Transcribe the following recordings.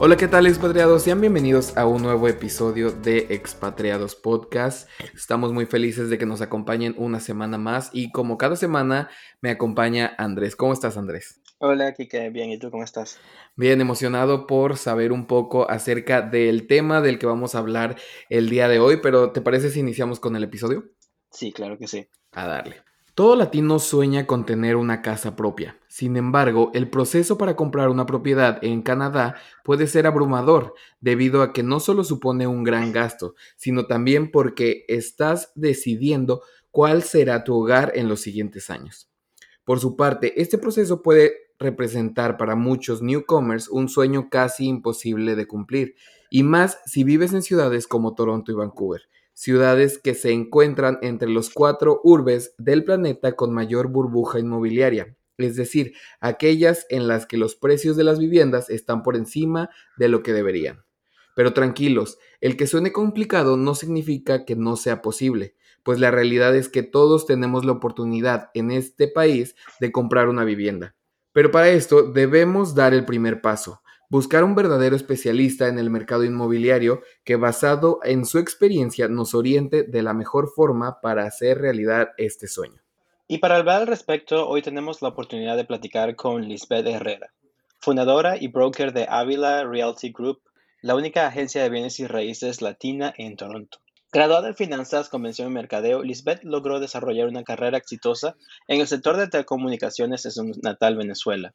Hola, ¿qué tal expatriados? Sean bienvenidos a un nuevo episodio de Expatriados Podcast. Estamos muy felices de que nos acompañen una semana más y como cada semana me acompaña Andrés. ¿Cómo estás, Andrés? Hola, Kike, bien, ¿y tú cómo estás? Bien, emocionado por saber un poco acerca del tema del que vamos a hablar el día de hoy, pero ¿te parece si iniciamos con el episodio? Sí, claro que sí. A darle. Todo latino sueña con tener una casa propia. Sin embargo, el proceso para comprar una propiedad en Canadá puede ser abrumador, debido a que no solo supone un gran gasto, sino también porque estás decidiendo cuál será tu hogar en los siguientes años. Por su parte, este proceso puede representar para muchos newcomers un sueño casi imposible de cumplir, y más si vives en ciudades como Toronto y Vancouver ciudades que se encuentran entre los cuatro urbes del planeta con mayor burbuja inmobiliaria, es decir, aquellas en las que los precios de las viviendas están por encima de lo que deberían. Pero tranquilos, el que suene complicado no significa que no sea posible, pues la realidad es que todos tenemos la oportunidad en este país de comprar una vivienda. Pero para esto debemos dar el primer paso, buscar un verdadero especialista en el mercado inmobiliario que basado en su experiencia nos oriente de la mejor forma para hacer realidad este sueño. Y para hablar al respecto, hoy tenemos la oportunidad de platicar con Lisbeth Herrera, fundadora y broker de Avila Realty Group, la única agencia de bienes y raíces latina en Toronto. Graduada en finanzas, convención y mercadeo, Lisbeth logró desarrollar una carrera exitosa en el sector de telecomunicaciones en su natal Venezuela,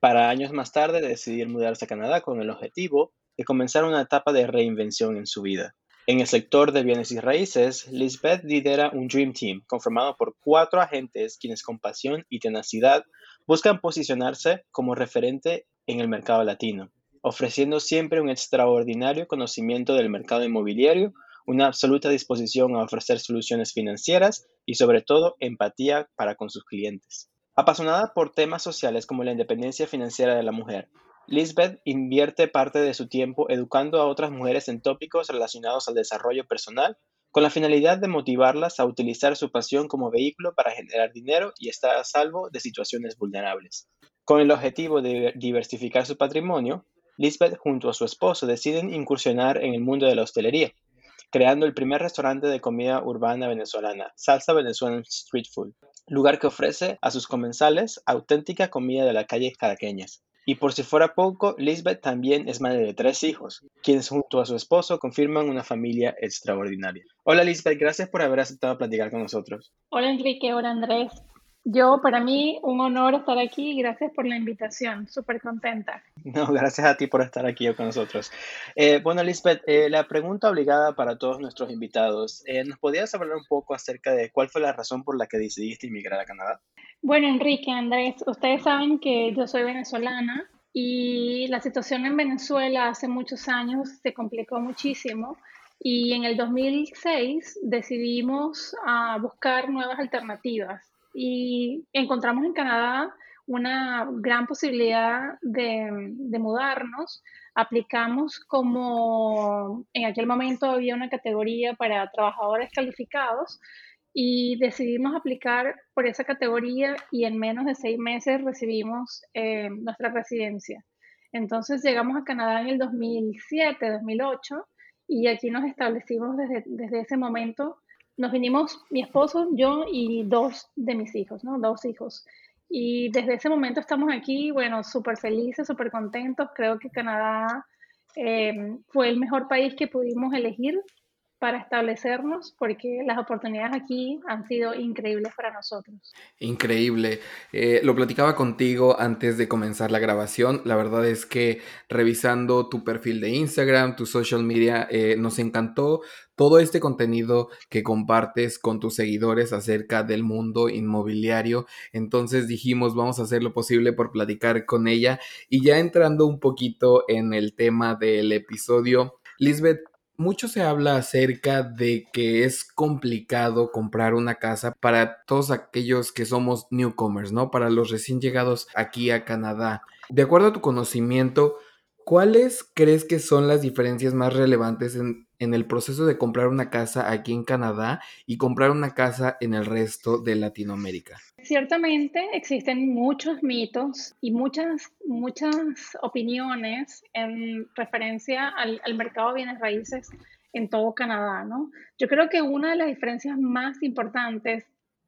para años más tarde decidir mudarse a Canadá con el objetivo de comenzar una etapa de reinvención en su vida. En el sector de bienes y raíces, Lisbeth lidera un Dream Team conformado por cuatro agentes quienes con pasión y tenacidad buscan posicionarse como referente en el mercado latino, ofreciendo siempre un extraordinario conocimiento del mercado inmobiliario, una absoluta disposición a ofrecer soluciones financieras y sobre todo empatía para con sus clientes. Apasionada por temas sociales como la independencia financiera de la mujer, Lisbeth invierte parte de su tiempo educando a otras mujeres en tópicos relacionados al desarrollo personal, con la finalidad de motivarlas a utilizar su pasión como vehículo para generar dinero y estar a salvo de situaciones vulnerables. Con el objetivo de diversificar su patrimonio, Lisbeth junto a su esposo deciden incursionar en el mundo de la hostelería, creando el primer restaurante de comida urbana venezolana, Salsa Venezuelan Street Food, lugar que ofrece a sus comensales auténtica comida de la calle caraqueñas. Y por si fuera poco, Lisbeth también es madre de tres hijos, quienes junto a su esposo confirman una familia extraordinaria. Hola Lisbeth, gracias por haber aceptado platicar con nosotros. Hola Enrique, hola Andrés. Yo, para mí, un honor estar aquí. Gracias por la invitación. Súper contenta. No, gracias a ti por estar aquí con nosotros. Eh, bueno, Lisbeth, eh, la pregunta obligada para todos nuestros invitados. Eh, ¿Nos podrías hablar un poco acerca de cuál fue la razón por la que decidiste emigrar a Canadá? Bueno, Enrique, Andrés, ustedes saben que yo soy venezolana y la situación en Venezuela hace muchos años se complicó muchísimo. Y en el 2006 decidimos uh, buscar nuevas alternativas y encontramos en Canadá una gran posibilidad de, mudarnos. Aplicamos como en aquel momento había una categoría para trabajadores calificados y decidimos aplicar por esa categoría y en menos de seis meses recibimos eh, nuestra residencia. Entonces llegamos a Canadá en el 2007, 2008 y aquí nos establecimos desde, desde ese momento nos vinimos mi esposo, yo y dos de mis hijos, ¿no? Dos hijos. Y desde ese momento estamos aquí, bueno, súper felices, súper contentos. Creo que Canadá eh, fue el mejor país que pudimos elegir para establecernos porque las oportunidades aquí han sido increíbles para nosotros. Increíble. Eh, lo platicaba contigo antes de comenzar la grabación. La verdad es que revisando tu perfil de Instagram, tu social media, eh, nos encantó todo este contenido que compartes con tus seguidores acerca del mundo inmobiliario. Entonces dijimos, vamos a hacer lo posible por platicar con ella. Y ya entrando un poquito en el tema del episodio, Lisbeth, mucho se habla acerca de que es complicado comprar una casa para todos aquellos que somos newcomers, ¿no? Para los recién llegados aquí a Canadá. De acuerdo a tu conocimiento, ¿cuáles crees que son las diferencias más relevantes en, en, el proceso de comprar una casa aquí en Canadá y comprar una casa en el resto de Latinoamérica? Ciertamente existen muchos mitos y muchas, muchas opiniones en referencia al, al, mercado de bienes raíces en todo Canadá, ¿no? Yo creo que una de las diferencias más importantes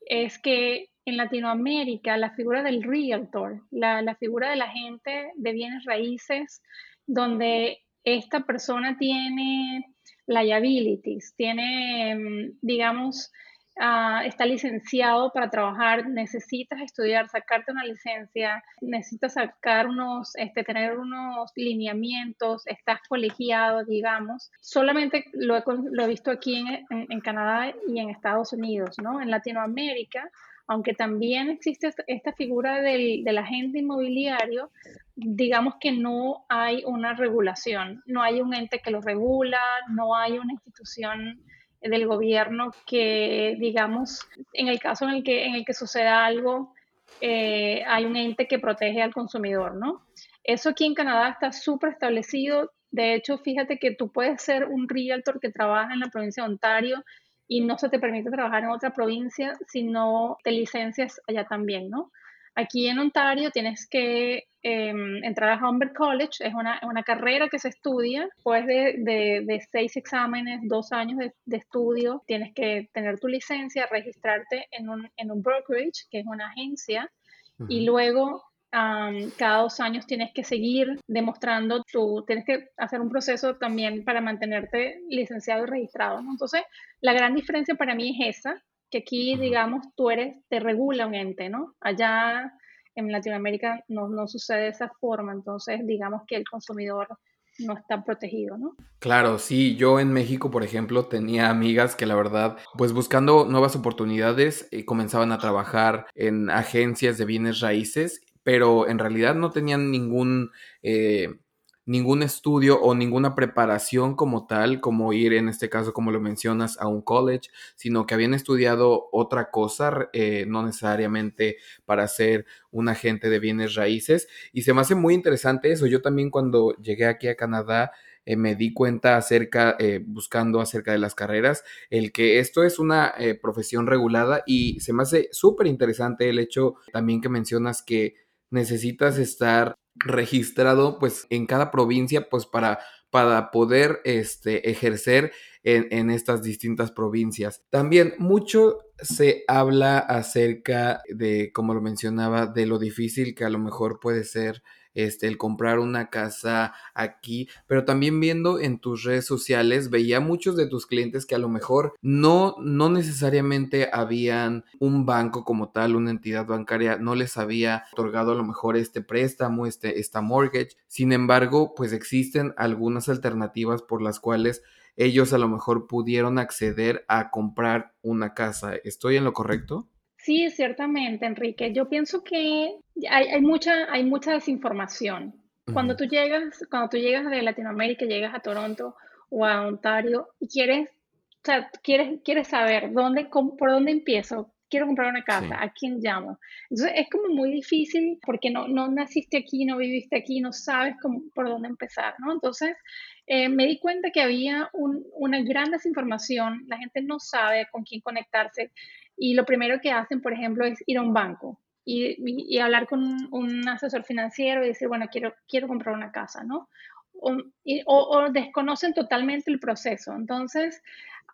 es que en Latinoamérica la figura del realtor, la, la figura de la gente de bienes raíces, donde esta persona tiene liabilities, tiene, mm, digamos, uh, está licenciado para trabajar, necesitas estudiar, sacarte una licencia, necesitas sacar unos, este, tener unos lineamientos, estás colegiado, digamos. Solamente lo he, lo he visto aquí en, en, en, Canadá y en Estados Unidos, ¿no? En Latinoamérica, aunque también existe esta figura del, agente inmobiliario, digamos que no hay una regulación, no hay un ente que lo regula, no hay una institución del gobierno que, digamos, en el caso en el que, en el que suceda algo, eh, hay un ente que protege al consumidor, ¿no? Eso aquí en Canadá está súper establecido. De hecho, fíjate que tú puedes ser un realtor que trabaja en la provincia de Ontario y no se te permite trabajar en otra provincia si no te licencias allá también, ¿no? Aquí en Ontario tienes que eh, entrar a Humber College, es una, una, carrera que se estudia, después de, de, de seis exámenes, dos años de, de, estudio, tienes que tener tu licencia, registrarte en un, en un brokerage, que es una agencia, uh -huh. y luego Um, cada dos años tienes que seguir demostrando tu, tienes que hacer un proceso también para mantenerte licenciado y registrado. ¿no? Entonces, la gran diferencia para mí es esa, que aquí, digamos, tú eres, te regula un ente, ¿no? Allá en Latinoamérica no, no sucede de esa forma, entonces digamos que el consumidor no está protegido, ¿no? Claro, sí, yo en México, por ejemplo, tenía amigas que la verdad, pues buscando nuevas oportunidades, eh, comenzaban a trabajar en agencias de bienes raíces, pero en realidad no tenían ningún... Eh, ningún estudio o ninguna preparación como tal, como ir en este caso, como lo mencionas, a un college, sino que habían estudiado otra cosa, eh, no necesariamente para ser un agente de bienes raíces. Y se me hace muy interesante eso. Yo también cuando llegué aquí a Canadá, eh, me di cuenta acerca, eh, buscando acerca de las carreras, el que esto es una profesión regulada y se me hace súper interesante el hecho también que mencionas que necesitas estar registrado pues en cada provincia pues para, para poder este, ejercer en, en, estas distintas provincias. También mucho se habla acerca de, como lo mencionaba, de lo difícil que a lo mejor puede ser este, el comprar una casa aquí, pero también viendo en tus redes sociales, veía muchos de tus clientes que a lo mejor no, no necesariamente habían un banco como tal, una entidad bancaria, no les había otorgado a lo mejor este préstamo, este, esta mortgage. Sin embargo, pues existen algunas alternativas por las cuales ellos a lo mejor pudieron acceder a comprar una casa. ¿Estoy en lo correcto? Sí, ciertamente, Enrique. Yo pienso que hay, hay mucha, hay mucha desinformación. Cuando tú llegas, cuando tú llegas de Latinoamérica, llegas a Toronto o a Ontario y quieres, o sea, quieres, quieres saber dónde, por dónde empiezo, quiero comprar una casa, sí. ¿a quién llamo? Entonces es como muy difícil porque no, no naciste aquí, no viviste aquí, no sabes cómo, por dónde empezar, ¿no? Entonces eh, me di cuenta que había un, una gran desinformación, la gente no sabe con quién conectarse y lo primero que hacen, por ejemplo, es ir a un banco y, y, y hablar con un, asesor financiero y decir, bueno, quiero, quiero comprar una casa, ¿no? O, y, o, o desconocen totalmente el proceso. Entonces,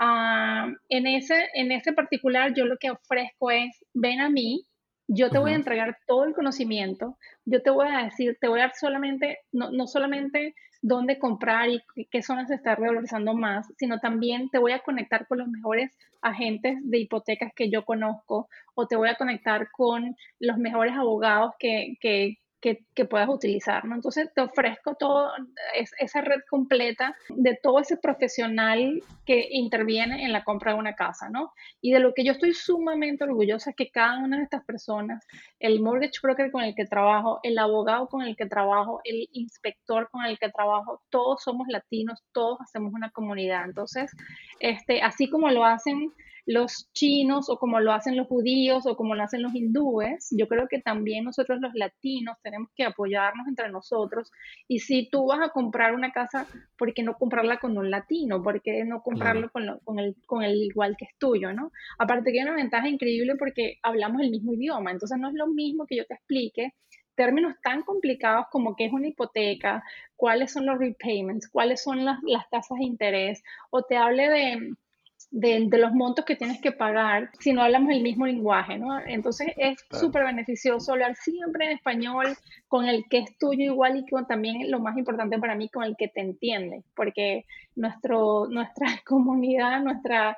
uh, en, ese, en ese particular, yo lo que ofrezco es, ven a mí, Yo te voy a entregar todo el conocimiento, yo te voy a decir, te voy a dar solamente, no, no solamente dónde comprar y qué zonas se está revalorizando más, sino también te voy a conectar con los mejores agentes de hipotecas que yo conozco o te voy a conectar con los mejores abogados que, que, que, puedas utilizar, ¿no? Entonces te ofrezco todo, esa red completa de todo ese profesional que interviene en la compra de una casa, ¿no? Y de lo que yo estoy sumamente orgullosa es que cada una de estas personas, el mortgage broker con el que trabajo, el abogado con el que trabajo, el inspector con el que trabajo, todos somos latinos, todos hacemos una comunidad. Entonces, este, así como lo hacen los chinos o como lo hacen los judíos o como lo hacen los hindúes, yo creo que también nosotros los latinos tenemos que apoyarnos entre nosotros. Y si tú vas a comprar una casa, ¿por qué no comprarla con un latino? ¿Por qué no comprarlo con, con, el, con el igual que es tuyo? ¿no? Aparte que hay una ventaja increíble porque hablamos el mismo idioma, entonces no es lo mismo que yo te explique términos tan complicados como qué es una hipoteca, cuáles son los repayments, cuáles son las, las tasas de interés, o te hable de de, los montos que tienes que pagar si no hablamos el mismo lenguaje, ¿no? Entonces es súper beneficioso hablar siempre en español con el que es tuyo igual y con también lo más importante para mí, con el que te entiende, porque nuestro, nuestra comunidad, nuestra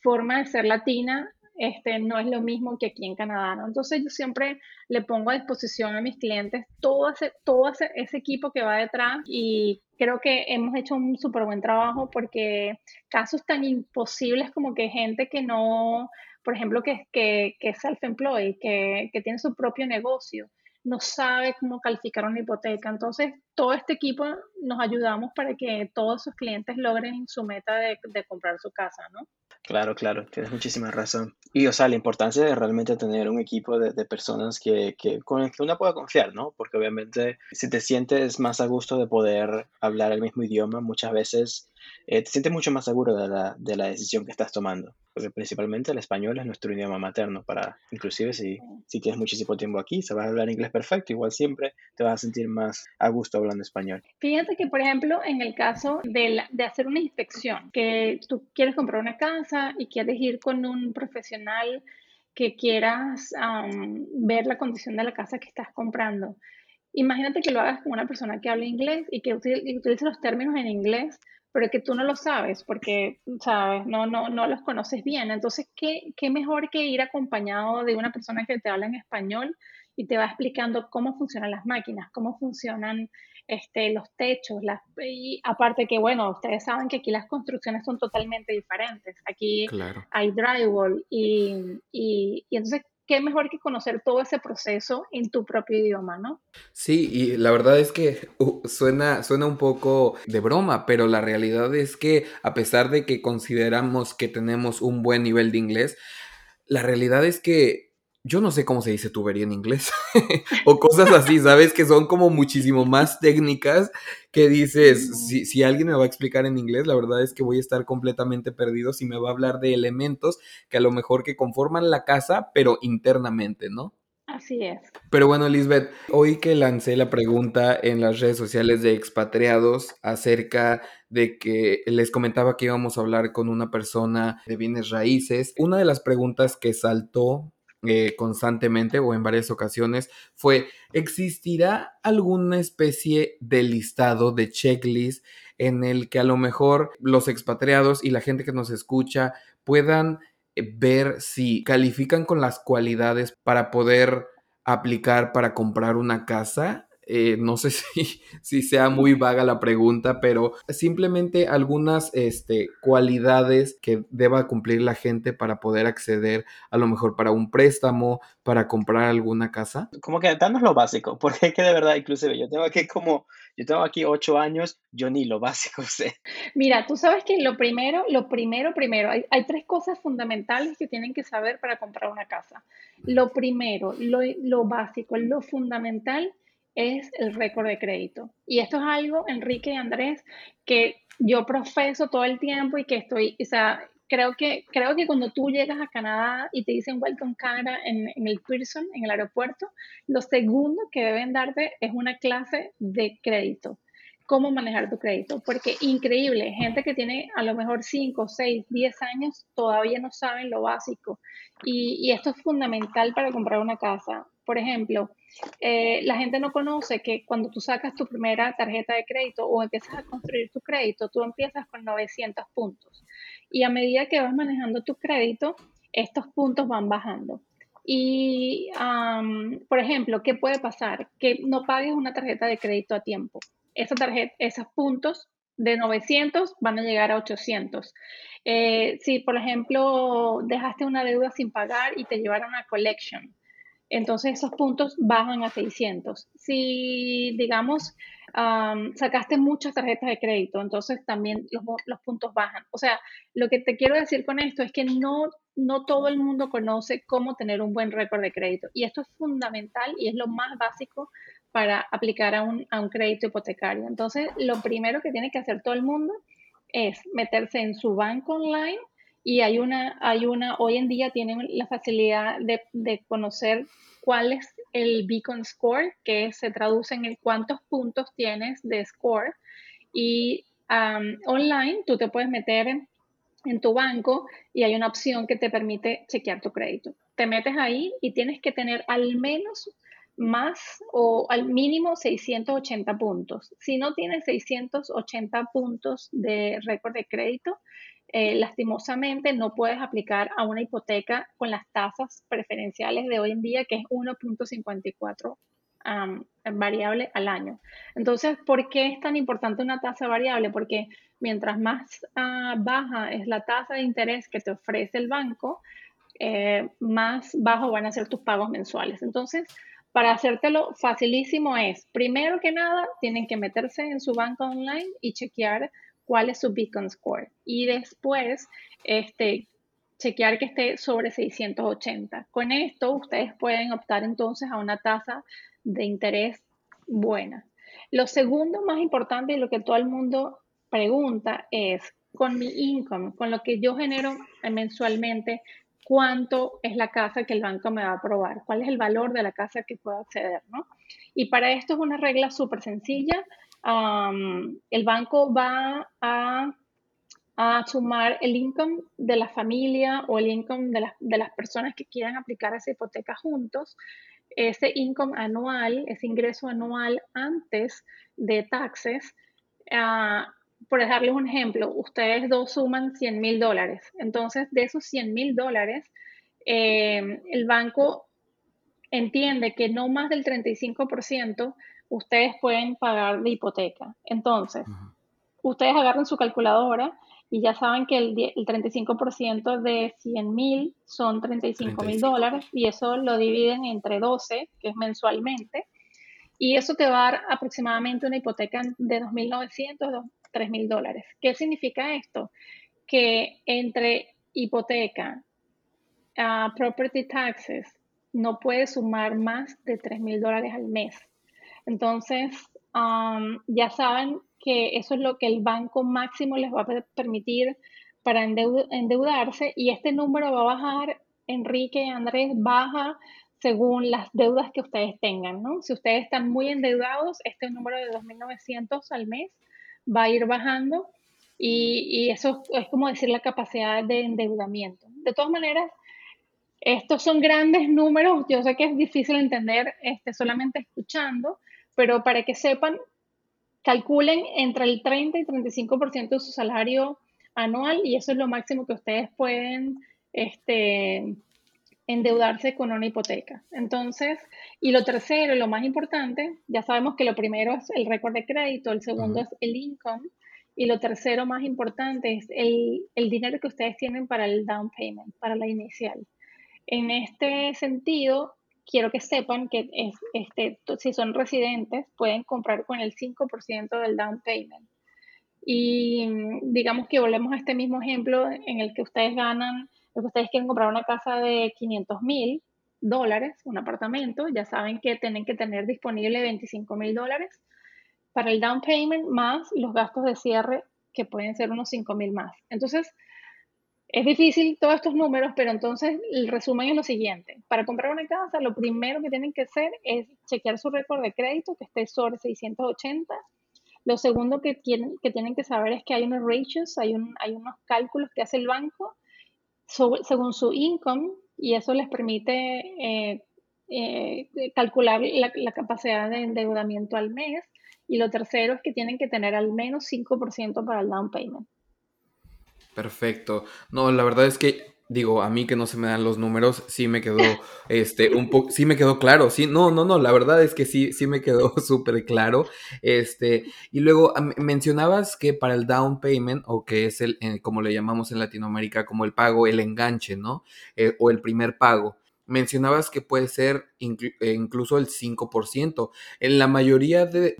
forma de ser latina este, no es lo mismo que aquí en Canadá, ¿no? Entonces yo siempre le pongo a disposición a mis clientes todo ese, todo ese, equipo que va detrás y creo que hemos hecho un súper buen trabajo porque casos tan imposibles como que gente que no, por ejemplo, que, que, que es self-employed, que, que tiene su propio negocio, no sabe cómo calificar una hipoteca. Entonces, todo este equipo nos ayudamos para que todos sus clientes logren su meta de, de comprar su casa, ¿no? Claro, claro, tienes muchísima razón. Y, o sea, la importancia de realmente tener un equipo de, de personas que, que, con el que uno pueda confiar, ¿no? Porque obviamente si te sientes más a gusto de poder hablar el mismo idioma, muchas veces eh, te sientes mucho más seguro de la, de la, decisión que estás tomando, porque principalmente el español es nuestro idioma materno, para inclusive si, si tienes muchísimo tiempo aquí, a hablar inglés perfecto, igual siempre te vas a sentir más a gusto hablando español. Fíjate que, por ejemplo, en el caso de, de hacer una inspección, que tú quieres comprar una casa y quieres ir con un profesional que quieras ver la condición de la casa que estás comprando. Imagínate que lo hagas con una persona que habla inglés y que utilice los términos en inglés pero que tú no lo sabes porque, sabes, no, no, no los conoces bien. Entonces, ¿qué, ¿qué mejor que ir acompañado de una persona que te habla en español y te va explicando cómo funcionan las máquinas, cómo funcionan este, los techos, las, y aparte que, bueno, ustedes saben que aquí las construcciones son totalmente diferentes. Aquí hay drywall y, y, y entonces qué mejor que conocer todo ese proceso en tu propio idioma, ¿no? Sí, y la verdad es que uh, suena, suena un poco de broma, pero la realidad es que a pesar de que consideramos que tenemos un buen nivel de inglés, la realidad es que yo no sé cómo se dice tubería en inglés, o cosas así, ¿sabes? Que son como muchísimo más técnicas que dices, si, si, alguien me va a explicar en inglés, la verdad es que voy a estar completamente perdido si me va a hablar de elementos que a lo mejor que conforman la casa, pero internamente, ¿no? Así es. Pero bueno, Lisbeth, hoy que lancé la pregunta en las redes sociales de expatriados acerca de que les comentaba que íbamos a hablar con una persona de bienes raíces, una de las preguntas que saltó eh, constantemente o en varias ocasiones fue, ¿existirá alguna especie de listado, de checklist en el que a lo mejor los expatriados y la gente que nos escucha puedan eh, ver si califican con las cualidades para poder aplicar para comprar una casa? Eh, no sé si, si, sea muy vaga la pregunta, pero simplemente algunas este, cualidades que deba cumplir la gente para poder acceder a lo mejor para un préstamo, para comprar alguna casa. Como que danos lo básico, porque es que de verdad, inclusive yo tengo aquí como, yo tengo aquí ocho años, yo ni lo básico sé. Mira, tú sabes que lo primero, lo primero, primero, hay, hay tres cosas fundamentales que tienen que saber para comprar una casa. Lo primero, lo, lo básico, lo fundamental es el récord de crédito. Y esto es algo, Enrique y Andrés, que yo profeso todo el tiempo y que estoy, o sea, creo que, creo que cuando tú llegas a Canadá y te dicen Welcome Canada en, el Pearson, en el aeropuerto, lo segundo que deben darte es una clase de crédito cómo manejar tu crédito, porque increíble, gente que tiene a lo mejor 5, 6, 10 años todavía no saben lo básico y, esto es fundamental para comprar una casa. Por ejemplo, eh, la gente no conoce que cuando tú sacas tu primera tarjeta de crédito o empiezas a construir tu crédito, tú empiezas con 900 puntos y a medida que vas manejando tu crédito, estos puntos van bajando. Y, por ejemplo, ¿qué puede pasar? Que no pagues una tarjeta de crédito a tiempo. Esa tarjeta, esos puntos de 900 van a llegar a 800. Eh, si, por ejemplo, dejaste una deuda sin pagar y te llevaron a collection, entonces esos puntos bajan a 600. Si, digamos, sacaste muchas tarjetas de crédito, entonces también los, los, puntos bajan. O sea, lo que te quiero decir con esto es que no, no todo el mundo conoce cómo tener un buen récord de crédito. Y esto es fundamental y es lo más básico para aplicar a un, a un crédito hipotecario. Entonces, lo primero que tiene que hacer todo el mundo es meterse en su banco online y hay una, hay una, hoy en día tienen la facilidad de, de conocer cuál es el Beacon Score, que se traduce en el cuántos puntos tienes de score. Y online tú te puedes meter en, en tu banco y hay una opción que te permite chequear tu crédito. Te metes ahí y tienes que tener al menos más o al mínimo 680 puntos. Si no tienes 680 puntos de récord de crédito, eh, lastimosamente no puedes aplicar a una hipoteca con las tasas preferenciales de hoy en día, que es 1.54 variable al año. Entonces, ¿por qué es tan importante una tasa variable? Porque mientras más ah, baja es la tasa de interés que te ofrece el banco, eh, más bajo van a ser tus pagos mensuales. Entonces, para hacértelo facilísimo es, primero que nada, tienen que meterse en su banco online y chequear cuál es su Beacon Score. Y después, este, chequear que esté sobre 680. Con esto, ustedes pueden optar entonces a una tasa de interés buena. Lo segundo más importante y lo que todo el mundo pregunta es, con mi income, con lo que yo genero mensualmente, cuánto es la casa que el banco me va a aprobar, cuál es el valor de la casa que puedo acceder, ¿no? Y para esto es una regla súper sencilla el banco va a, sumar el income de la familia o el income de, las personas que quieran aplicar esa hipoteca juntos. Ese income anual, ese ingreso anual antes de taxes, uh, por dejarles un ejemplo, ustedes dos suman 100 mil dólares. Entonces, de esos 100 mil dólares, em, el banco entiende que no más del 35% ustedes pueden pagar de hipoteca. Entonces, ustedes agarran su calculadora y ya saben que el, 35% de 100 mil son 35 mil dólares y eso lo dividen entre 12, que es mensualmente. Y eso te va a dar aproximadamente una hipoteca de 2.900, 3.000 dólares. ¿Qué significa esto? Que entre hipoteca, uh, property taxes, no puedes sumar más de 3.000 dólares al mes. Entonces, ya saben que eso es lo que el banco máximo les va a permitir para endeudarse y este número va a bajar, Enrique Andrés, baja según las deudas que ustedes tengan, ¿no? Si ustedes están muy endeudados, este número de 2.900 al mes va a ir bajando y, y, eso es como decir la capacidad de endeudamiento. De todas maneras, estos son grandes números, yo sé que es difícil entender este, solamente escuchando, pero para que sepan, calculen entre el 30 y 35% de su salario anual y eso es lo máximo que ustedes pueden este, endeudarse con una hipoteca. Entonces, y lo tercero, lo más importante, ya sabemos que lo primero es el récord de crédito, el segundo es el income y lo tercero más importante es el, el dinero que ustedes tienen para el down payment, para la inicial. En este sentido, quiero que sepan que es, este, si son residentes pueden comprar con el 5% del down payment. Y digamos que volvemos a este mismo ejemplo en el que ustedes ganan, que ustedes quieren comprar una casa de 500 mil dólares, un apartamento, ya saben que tienen que tener disponible 25 mil dólares para el down payment más los gastos de cierre que pueden ser unos 5 mil más. Entonces, es difícil todos estos números, pero entonces el resumen es lo siguiente. Para comprar una casa, lo primero que tienen que hacer es chequear su récord de crédito, que esté sobre 680. Lo segundo que tienen que, tienen que saber es que hay unos ratios, hay, un, hay unos cálculos que hace el banco según su income y eso les permite eh, eh, calcular la, la, capacidad de endeudamiento al mes. Y lo tercero es que tienen que tener al menos 5% para el down payment. Perfecto. No, la verdad es que digo, a mí que no se me dan los números, sí me quedó, este, un poco, sí me quedó claro, sí, no, no, no, la verdad es que sí, sí me quedó súper claro, este, y luego mencionabas que para el down payment, o que es el, eh, como le llamamos en Latinoamérica, como el pago, el enganche, ¿no? Eh, o el primer pago, mencionabas que puede ser eh, incluso el 5%. En la mayoría de,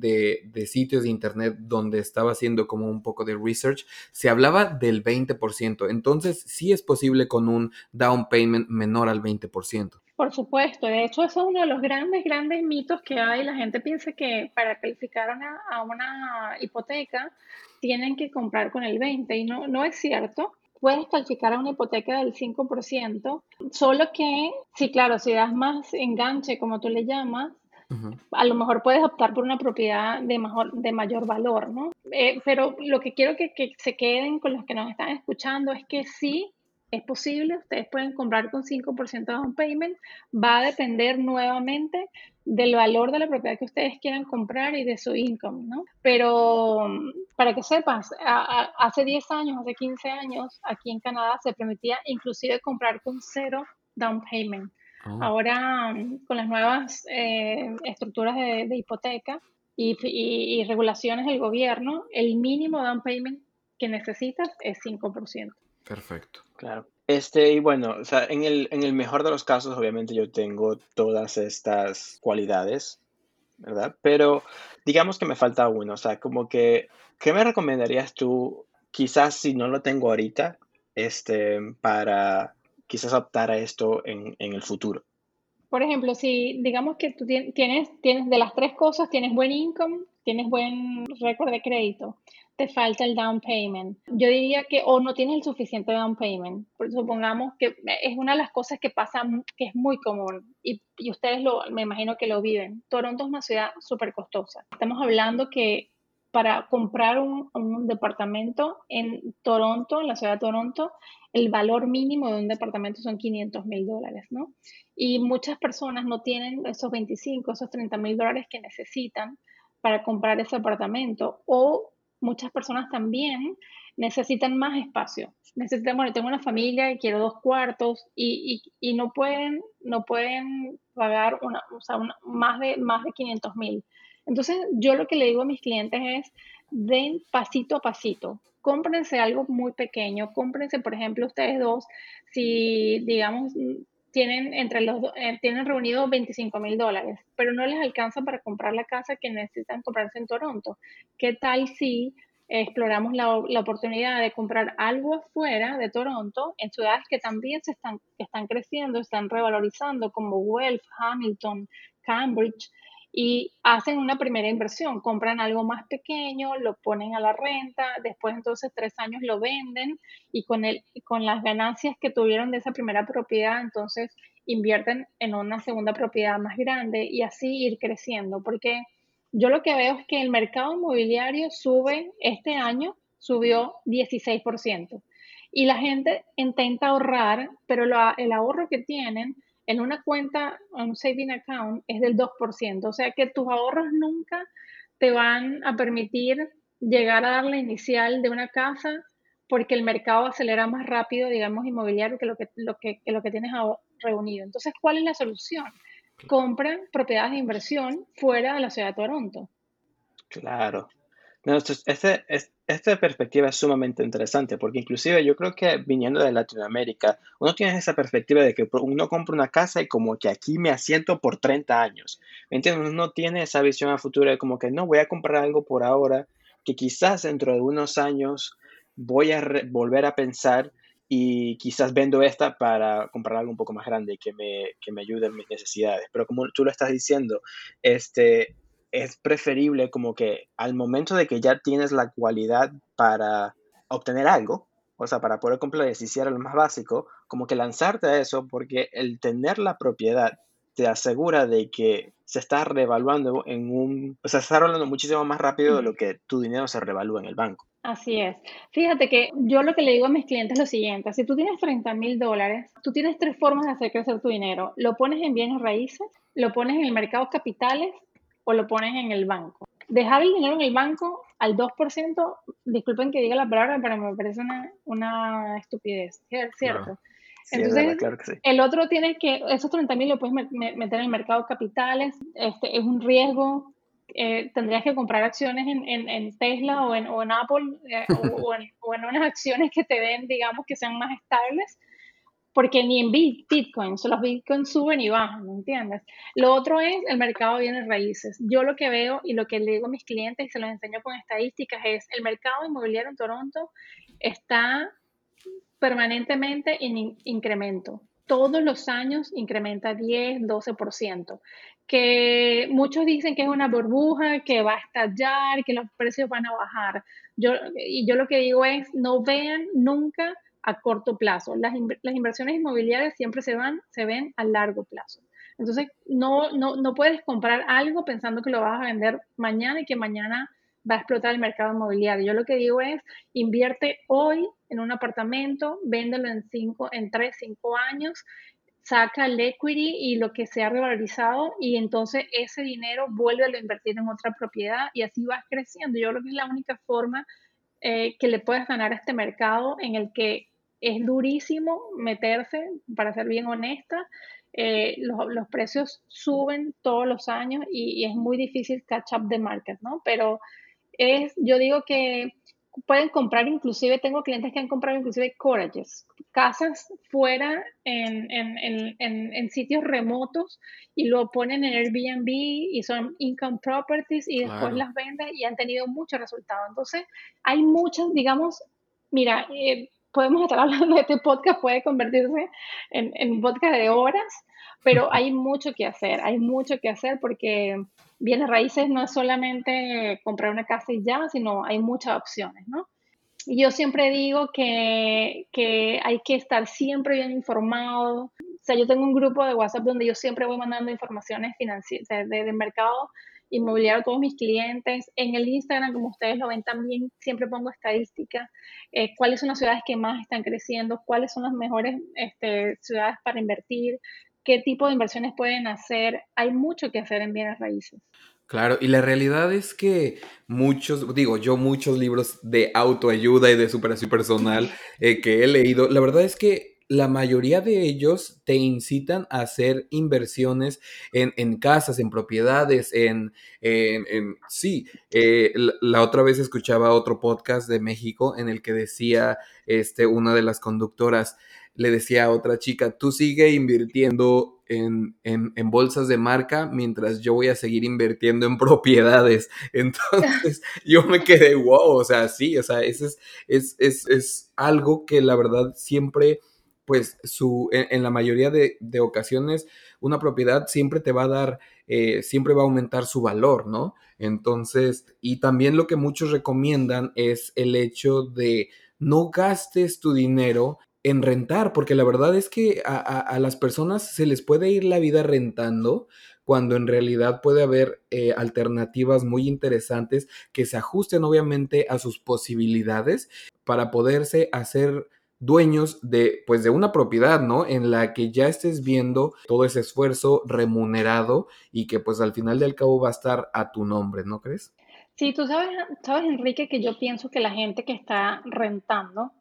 sitios de internet donde estaba haciendo como un poco de research, se hablaba del 20%. Entonces, sí es posible con un down payment menor al 20%. Por supuesto, de hecho, eso es uno de los grandes, grandes mitos que hay. La gente piensa que para calificar a una hipoteca tienen que comprar con el 20% y no, no es cierto puedes calificar a una hipoteca del 5%, solo que, sí, claro, si das más enganche, como tú le llamas, a lo mejor puedes optar por una propiedad de, mejor, de mayor valor, ¿no? Eh, pero lo que quiero que, que se queden con los que nos están escuchando es que sí, es posible, ustedes pueden comprar con 5% de down payment, va a depender nuevamente del valor de la propiedad que ustedes quieran comprar y de su income, ¿no? Pero para que sepas, hace 10 años, hace 15 años, aquí en Canadá se permitía inclusive comprar con cero down payment. Oh. Ahora, con las nuevas eh, estructuras de, hipoteca y, y, regulaciones del gobierno, el mínimo down payment que necesitas es 5%. Perfecto. Claro. Este, y bueno, o sea, en el, en el mejor de los casos, obviamente yo tengo todas estas cualidades, ¿verdad? Pero digamos que me falta uno, o sea, como que, ¿qué me recomendarías tú, quizás si no lo tengo ahorita, este, para quizás optar a esto en, en el futuro? Por ejemplo, si digamos que tú tienes, tienes de las tres cosas, tienes buen income, tienes buen récord de crédito, te falta el down payment. Yo diría que o no tienes el suficiente down payment. supongamos que es una de las cosas que pasa, que es muy común y, y ustedes lo, me imagino que lo viven. Toronto es una ciudad súper costosa. Estamos hablando que para comprar un, un, departamento en Toronto, en la ciudad de Toronto, el valor mínimo de un departamento son 500 mil dólares, ¿no? Y muchas personas no tienen esos 25, esos 30 mil dólares que necesitan para comprar ese apartamento o muchas personas también necesitan más espacio. Necesitan, bueno, tengo una familia y quiero dos cuartos y, y, no, pueden, no pueden pagar una, o sea, más, de, más de 500 mil. Entonces, yo lo que le digo a mis clientes es, den pasito a pasito. Cómprense algo muy pequeño. Cómprense, por ejemplo, ustedes dos, si, digamos, tienen entre los eh, tienen reunido 25 mil dólares, pero no les alcanza para comprar la casa que necesitan comprarse en Toronto. ¿Qué tal si exploramos la, la, oportunidad de comprar algo afuera de Toronto, en ciudades que también se están, están creciendo, están revalorizando, como Guelph, Hamilton, Cambridge, y hacen una primera inversión, compran algo más pequeño, lo ponen a la renta, después entonces tres años lo venden y con, el, con las ganancias que tuvieron de esa primera propiedad, entonces invierten en una segunda propiedad más grande y así ir creciendo, porque yo lo que veo es que el mercado inmobiliario sube este año, subió 16%. Y la gente intenta ahorrar, pero el ahorro que tienen en una cuenta, un saving account, es del 2%. O sea que tus ahorros nunca te van a permitir llegar a dar la inicial de una casa porque el mercado acelera más rápido, digamos, inmobiliario que lo que, lo que, lo que tienes reunido. Entonces, ¿cuál es la solución? Compra propiedades de inversión fuera de la ciudad de Toronto. Claro. No, este, esta perspectiva es sumamente interesante porque inclusive yo creo que viniendo de Latinoamérica, uno tiene esa perspectiva de que uno compra una casa y como que aquí me asiento por 30 años. ¿Me entiendes? Uno tiene esa visión a futuro de como que no, voy a comprar algo por ahora que quizás dentro de unos años voy a volver a pensar y quizás vendo esta para comprar algo un poco más grande que me, que me ayude en mis necesidades. Pero como tú lo estás diciendo, este, es preferible como que al momento de que ya tienes la cualidad para obtener algo, o sea, para poder hiciera lo más básico, como que lanzarte a eso, porque el tener la propiedad te asegura de que se está revaluando en un, o sea, se está revaluando muchísimo más rápido de lo que tu dinero se revalúa en el banco. Así es. Fíjate que yo lo que le digo a mis clientes es lo siguiente, si tú tienes 30 mil dólares, tú tienes tres formas de hacer crecer tu dinero. Lo pones en bienes raíces, lo pones en el mercado capitales o lo pones en el banco. Dejar el dinero en el banco al 2%, disculpen que diga la palabra, pero me parece una, una estupidez, ¿cierto? Entonces, el otro tiene que, esos 30 mil lo puedes meter en el mercado de capitales, este, es un riesgo, eh, tendrías que comprar acciones en, en, Tesla o en, o en Apple eh, o, en, o, en, unas acciones que te den, digamos, que sean más estables, porque ni en Bitcoin, los Bitcoins suben y bajan, ¿me entiendes? Lo otro es el mercado de bienes raíces. Yo lo que veo y lo que le digo a mis clientes y se los enseño con estadísticas es el mercado inmobiliario en Toronto está permanentemente en incremento. Todos los años incrementa 10, 12%. Que muchos dicen que es una burbuja, que va a estallar, que los precios van a bajar. Yo, y yo lo que digo es, no vean nunca a corto plazo. Las, las inversiones inmobiliarias siempre se, van, se ven a largo plazo. Entonces, no, no, no puedes comprar algo pensando que lo vas a vender mañana y que mañana va a explotar el mercado inmobiliario. Yo lo que digo es, invierte hoy en un apartamento, véndelo en, cinco, en 3, 5 años, saca el equity y lo que se ha revalorizado y entonces ese dinero vuelve a invertir en otra propiedad y así vas creciendo. Yo creo que es la única forma eh, que le puedes ganar a este mercado en el que es durísimo meterse, para ser bien honesta. Eh, los, precios suben todos los años y, es muy difícil catch up the market, ¿no? Pero es, yo digo que pueden comprar inclusive, tengo clientes que han comprado inclusive cottages, casas fuera en, en, en, en, sitios remotos y lo ponen en Airbnb y son income properties y después las venden y han tenido muchos resultados. Entonces, hay muchas, digamos, mira, eh, podemos estar hablando de este podcast, puede convertirse en, en un podcast de horas, pero hay mucho que hacer, hay mucho que hacer porque bienes raíces no es solamente comprar una casa y ya, sino hay muchas opciones, ¿no? Y yo siempre digo que, que hay que estar siempre bien informado. O sea, yo tengo un grupo de WhatsApp donde yo siempre voy mandando informaciones financieras, de, de mercado inmobiliario a todos mis clientes. En el Instagram, como ustedes lo ven también, siempre pongo estadísticas, eh, cuáles son las ciudades que más están creciendo, cuáles son las mejores este, ciudades para invertir, qué tipo de inversiones pueden hacer. Hay mucho que hacer en bienes raíces. Claro, y la realidad es que muchos, digo, yo muchos libros de autoayuda y de superación personal eh, que he leído, la verdad es que la mayoría de ellos te incitan a hacer inversiones en, casas, en propiedades, en, en, sí. Eh, la, otra vez escuchaba otro podcast de México en el que decía este, una de las conductoras, le decía a otra chica, tú sigue invirtiendo en, en, bolsas de marca mientras yo voy a seguir invirtiendo en propiedades. Entonces yo me quedé, wow, o sea, sí, o sea, eso es, es, es, es algo que la verdad siempre pues su, en, la mayoría de, ocasiones una propiedad siempre te va a dar, eh, siempre va a aumentar su valor, ¿no? Entonces, y también lo que muchos recomiendan es el hecho de no gastes tu dinero en rentar, porque la verdad es que a, las personas se les puede ir la vida rentando cuando en realidad puede haber eh, alternativas muy interesantes que se ajusten obviamente a sus posibilidades para poderse hacer dueños de, pues, de una propiedad, ¿no? En la que ya estés viendo todo ese esfuerzo remunerado y que pues al final del cabo va a estar a tu nombre, ¿no crees? Sí, tú sabes, sabes, Enrique, que yo pienso que la gente que está rentando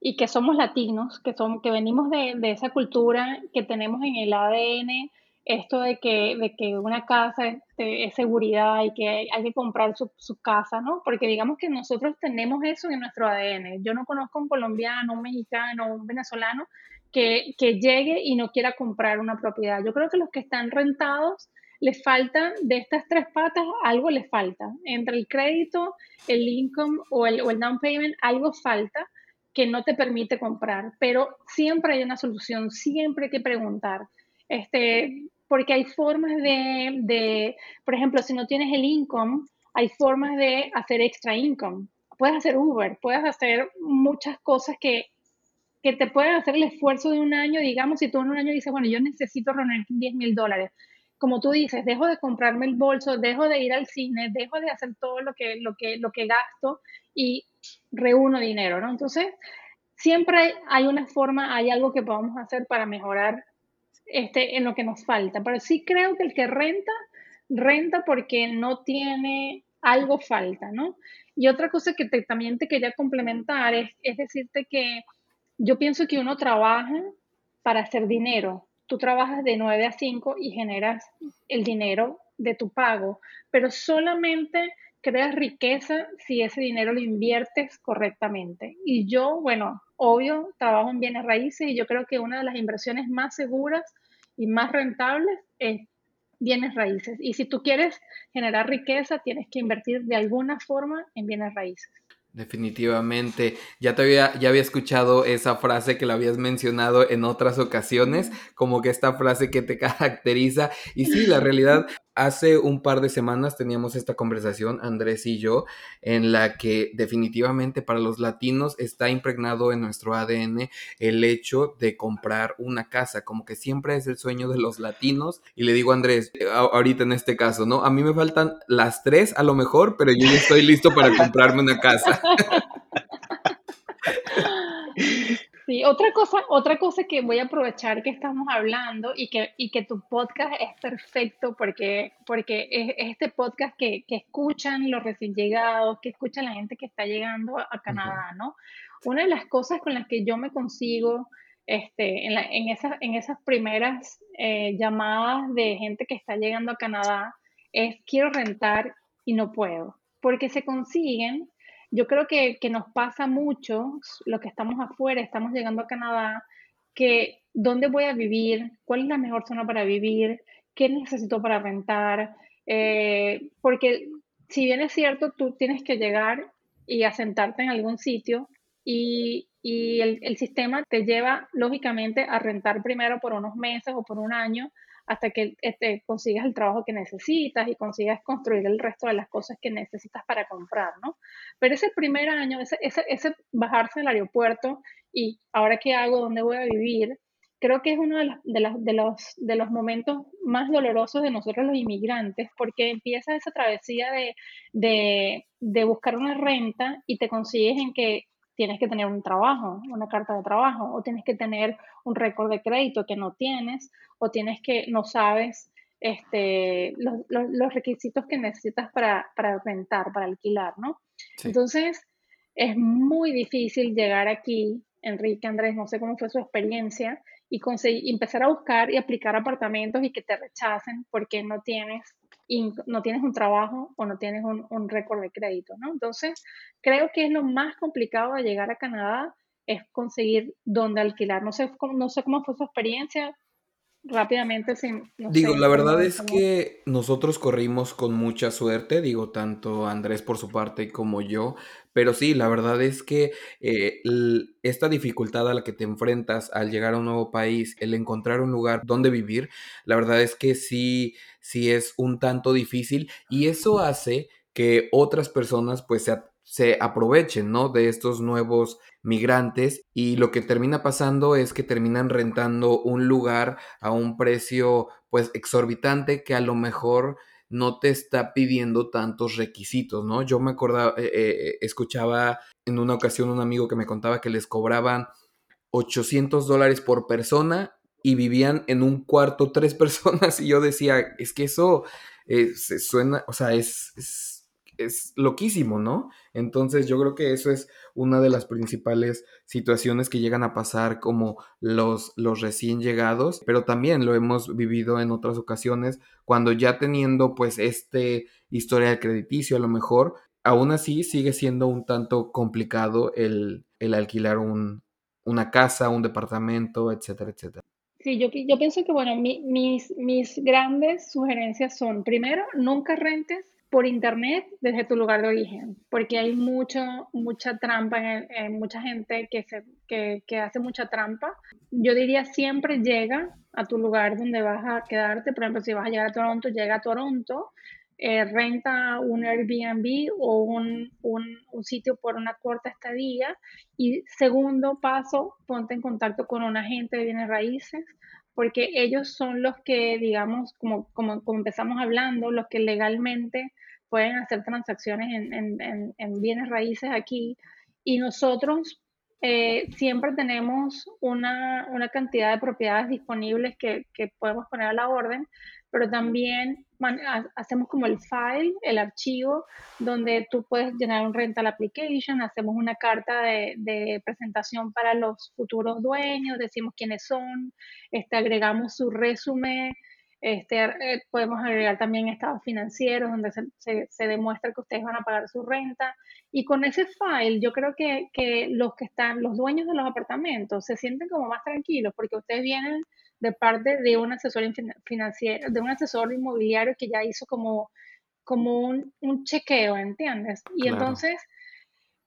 y que somos latinos, que, son, que venimos de, de esa cultura que tenemos en el ADN, esto de que, de que una casa este, es, seguridad y que hay, que comprar su, su, casa, ¿no? Porque digamos que nosotros tenemos eso en nuestro ADN. Yo no conozco un colombiano, un mexicano, un venezolano que, que llegue y no quiera comprar una propiedad. Yo creo que los que están rentados les falta de estas tres patas, algo les falta. Entre el crédito, el income o el, o el down payment, algo falta que no te permite comprar. Pero siempre hay una solución, siempre hay que preguntar. Este, porque hay formas de, por ejemplo, si no tienes el income, hay formas de hacer extra income. Puedes hacer Uber, puedes hacer muchas cosas que que te pueden hacer el esfuerzo de un año, digamos, si tú en un año dices, bueno, yo necesito reunir 10 mil dólares, como tú dices, dejo de comprarme el bolso, dejo de ir al cine, dejo de hacer todo lo que, lo que, lo que gasto y reúno dinero, ¿no? Entonces, siempre hay una forma, hay algo que podamos hacer para mejorar este, en lo que nos falta. Pero sí creo que el que renta, renta porque no tiene algo falta, ¿no? Y otra cosa que también te quería complementar es, es decirte que yo pienso que uno trabaja para hacer dinero. Tú trabajas de 9 a 5 y generas el dinero de tu pago, pero solamente creas riqueza si ese dinero lo inviertes correctamente. Y yo, bueno, obvio, trabajo en bienes raíces y yo creo que una de las inversiones más seguras y más rentables es bienes raíces. Y si tú quieres generar riqueza, tienes que invertir de alguna forma en bienes raíces. Definitivamente. Ya te había, ya había escuchado esa frase que la habías mencionado en otras ocasiones, como que esta frase que te caracteriza. Y sí, la realidad, hace un par de semanas teníamos esta conversación, Andrés y yo, en la que definitivamente para los latinos está impregnado en nuestro ADN el hecho de comprar una casa, como que siempre es el sueño de los latinos. Y le digo a Andrés, ahorita en este caso, ¿no? A mí me faltan las tres a lo mejor, pero yo ya estoy listo para comprarme una casa. Sí, otra cosa, otra cosa que voy a aprovechar que estamos hablando y que, y que tu podcast es perfecto porque, porque es, este podcast que, que, escuchan los recién llegados, que escuchan la gente que está llegando a, Canadá, ¿no? Una de las cosas con las que yo me consigo este, en, la, en, esas, en esas primeras eh, llamadas de gente que está llegando a Canadá es quiero rentar y no puedo, porque se consiguen yo creo que, nos pasa mucho, los que estamos afuera, estamos llegando a Canadá, que dónde voy a vivir, cuál es la mejor zona para vivir, qué necesito para rentar, eh, porque si bien es cierto, tú tienes que llegar y asentarte en algún sitio y, el, el, sistema te lleva lógicamente a rentar primero por unos meses o por un año hasta que este, consigas el trabajo que necesitas y consigas construir el resto de las cosas que necesitas para comprar, ¿no? Pero ese primer año, ese, ese, ese bajarse del aeropuerto y ahora qué hago, dónde voy a vivir, creo que es uno de los, momentos más dolorosos de nosotros los inmigrantes, porque empieza esa travesía de buscar una renta y te consigues en que tienes que tener un trabajo, una carta de trabajo, o tienes que tener un récord de crédito que no tienes, o tienes que, no sabes este, los, los, requisitos que necesitas para, para, rentar, para alquilar, ¿no? Entonces, es muy difícil llegar aquí, Enrique, Andrés, no sé cómo fue su experiencia, y conseguir, empezar a buscar y aplicar apartamentos y que te rechacen porque no tienes y no tienes un trabajo o no tienes un, un récord de crédito, ¿no? Entonces, creo que es lo más complicado de llegar a Canadá, es conseguir dónde alquilar. No sé, no sé cómo fue su experiencia, rápidamente sin... digo, la verdad es que nosotros corrimos con mucha suerte, digo, tanto Andrés por su parte como yo, pero sí, la verdad es que eh, esta dificultad a la que te enfrentas al llegar a un nuevo país, el encontrar un lugar donde vivir, la verdad es que sí, sí es un tanto difícil y eso hace que otras personas pues se, se aprovechen, ¿no? De estos nuevos migrantes y lo que termina pasando es que terminan rentando un lugar a un precio pues exorbitante que a lo mejor no te está pidiendo tantos requisitos, ¿no? Yo me acordaba, eh, eh, escuchaba en una ocasión un amigo que me contaba que les cobraban 800 dólares por persona y vivían en un cuarto tres personas y yo decía, es que eso eh, se suena, o sea, es es loquísimo, ¿no? Entonces yo creo que eso es una de las principales situaciones que llegan a pasar como los, los recién llegados, pero también lo hemos vivido en otras ocasiones cuando ya teniendo pues este historial crediticio a lo mejor, aún así sigue siendo un tanto complicado el, el alquilar un, una casa, un departamento, etcétera, etcétera. Sí, yo, yo pienso que, bueno, mis, mis grandes sugerencias son, primero, nunca rentes por internet desde tu lugar de origen, porque hay mucho, mucha trampa, en, mucha gente que, hace mucha trampa. Yo diría siempre llega a tu lugar donde vas a quedarte, por ejemplo, si vas a llegar a Toronto, llega a Toronto, eh, renta un Airbnb o un, un, sitio por una corta estadía. Y segundo paso, ponte en contacto con un agente de bienes raíces, porque ellos son los que, digamos, como, empezamos hablando, los que legalmente pueden hacer transacciones en, en, en, bienes raíces aquí. Y nosotros eh, siempre tenemos una, una, cantidad de propiedades disponibles que, que podemos poner a la orden, pero también hacemos como el file, el archivo, donde tú puedes llenar un rental application, hacemos una carta de, presentación para los futuros dueños, decimos quiénes son, este, agregamos su resumen, este, eh, podemos agregar también estados financieros donde se, demuestra que ustedes van a pagar su renta. Y con ese file, yo creo que, que los que están, los dueños de los apartamentos, se sienten como más tranquilos porque ustedes vienen de parte de un asesor financiero, de un asesor inmobiliario que ya hizo como, como un, chequeo, ¿entiendes? Y entonces,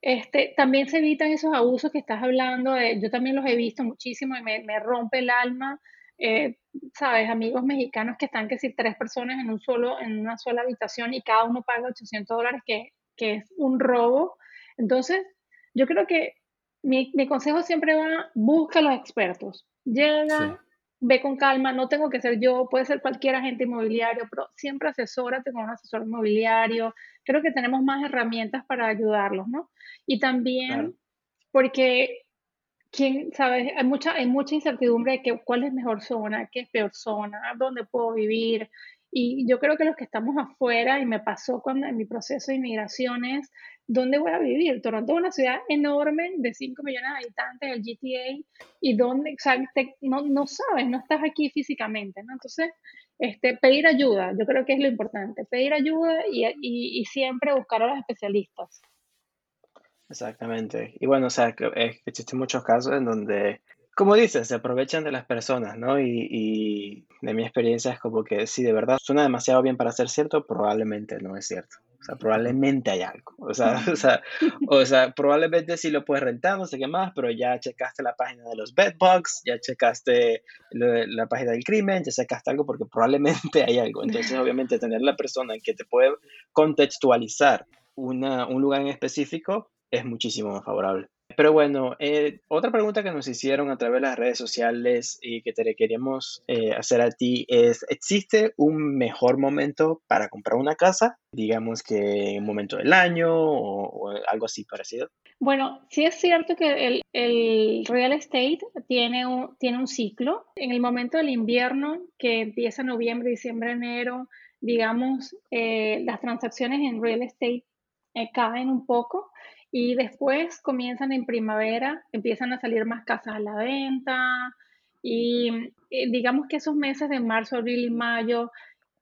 este, también se evitan esos abusos que estás hablando, yo también los he visto muchísimo y me, rompe el alma, eh, sabes, amigos mexicanos que están que si tres personas en un solo, en una sola habitación y cada uno paga 800 dólares, que, es un robo. Entonces, yo creo que mi, consejo siempre va, busca a los expertos, llega, ve con calma, no tengo que ser yo, puede ser cualquier agente inmobiliario, pero siempre asesórate con un asesor inmobiliario. Creo que tenemos más herramientas para ayudarlos, ¿no? Y también porque, quién sabe, hay mucha, hay mucha incertidumbre de que, cuál es mejor zona, qué es peor zona, dónde puedo vivir. Y yo creo que los que estamos afuera, y me pasó cuando en mi proceso de inmigraciones, ¿dónde voy a vivir? Toronto es una ciudad enorme de 5 millones de habitantes, el GTA, y dónde, o sea, no, no, sabes, no estás aquí físicamente, ¿no? Entonces, este, pedir ayuda, yo creo que es lo importante, pedir ayuda y, y, y siempre buscar a los especialistas. Exactamente. Y bueno, o sea, que existen muchos casos en donde como dices, se aprovechan de las personas, ¿no? Y, de mi experiencia es como que si de verdad suena demasiado bien para ser cierto, probablemente no es cierto. O sea, probablemente hay algo. O sea, o sea, probablemente sí lo puedes rentar, no sé qué más, pero ya checaste la página de los bedbugs, ya checaste la página del crimen, ya checaste algo porque probablemente hay algo. Entonces, obviamente, tener la persona que te puede contextualizar una, un lugar en específico es muchísimo más favorable. Pero bueno, eh, otra pregunta que nos hicieron a través de las redes sociales y que te queríamos eh, hacer a ti es, ¿existe un mejor momento para comprar una casa? Digamos que un momento del año o, algo así parecido. Bueno, sí es cierto que el, el, real estate tiene un, tiene un ciclo. En el momento del invierno, que empieza noviembre, diciembre, enero, digamos, eh, las transacciones en real estate caen un poco y después comienzan en primavera, empiezan a salir más casas a la venta y eh, digamos que esos meses de marzo, abril y mayo,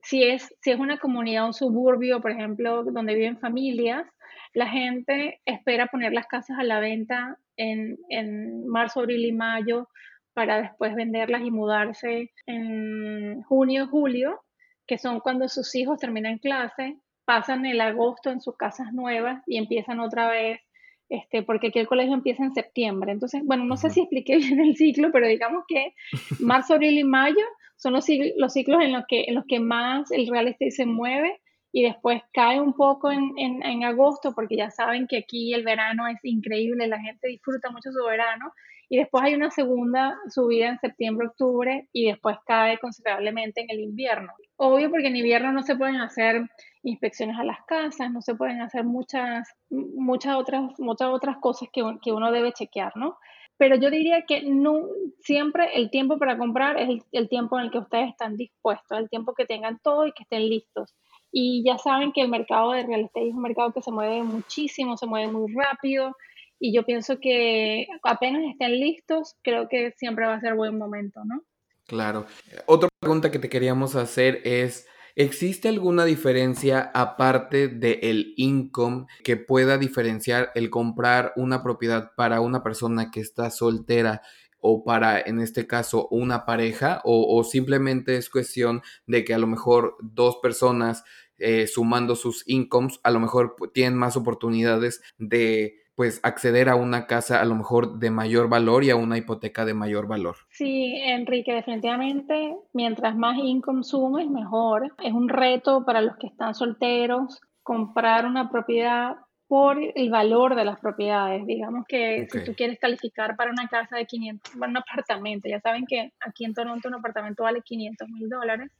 si es, si es una comunidad, un suburbio, por ejemplo, donde viven familias, la gente espera poner las casas a la venta en, en marzo, abril y mayo para después venderlas y mudarse en junio, julio, que son cuando sus hijos terminan clase pasan el agosto en sus casas nuevas y empiezan otra vez, este, porque aquí el colegio empieza en septiembre. Entonces, bueno, no sé si expliqué bien el ciclo, pero digamos que marzo, abril y mayo son los, los ciclos en los, que, en los que más el real estate se mueve y después cae un poco en, en, en, agosto, porque ya saben que aquí el verano es increíble, la gente disfruta mucho su verano, y después hay una segunda subida en septiembre, octubre, y después cae considerablemente en el invierno. Obvio, porque en invierno no se pueden hacer inspecciones a las casas, no se pueden hacer muchas, muchas, otras, muchas otras cosas que, que uno debe chequear, ¿no? Pero yo diría que no, siempre el tiempo para comprar es el, tiempo en el que ustedes están dispuestos, el tiempo que tengan todo y que estén listos. Y ya saben que el mercado de real estate es un mercado que se mueve muchísimo, se mueve muy rápido. Y yo pienso que apenas estén listos, creo que siempre va a ser buen momento, ¿no? Claro. Otra pregunta que te queríamos hacer es, ¿Existe alguna diferencia aparte del income que pueda diferenciar el comprar una propiedad para una persona que está soltera o para, en este caso, una pareja? ¿O, simplemente es cuestión de que a lo mejor dos personas eh, sumando sus incomes, a lo mejor tienen más oportunidades de pues acceder a una casa a lo mejor de mayor valor y a una hipoteca de mayor valor. Sí, Enrique, definitivamente mientras más income sumes, mejor. Es un reto para los que están solteros comprar una propiedad por el valor de las propiedades. Digamos que si tú quieres calificar para una casa de 500, bueno, un apartamento, ya saben que aquí en Toronto un apartamento vale 500 mil dólares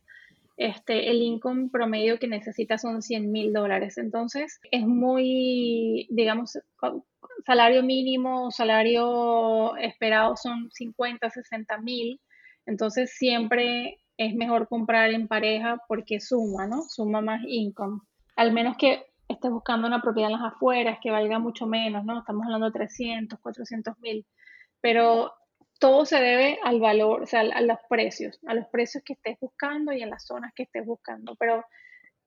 este, el income promedio que necesita son 100 mil dólares. Entonces, es muy, digamos, salario mínimo, salario esperado son 50, 60 mil. Entonces, siempre es mejor comprar en pareja porque suma, ¿no? Suma más income. Al menos que estés buscando una propiedad en las afueras que valga mucho menos, ¿no? Estamos hablando de 300, 400 mil. Pero todo se debe al valor, o sea, a los precios, a los precios que estés buscando y en las zonas que estés buscando. Pero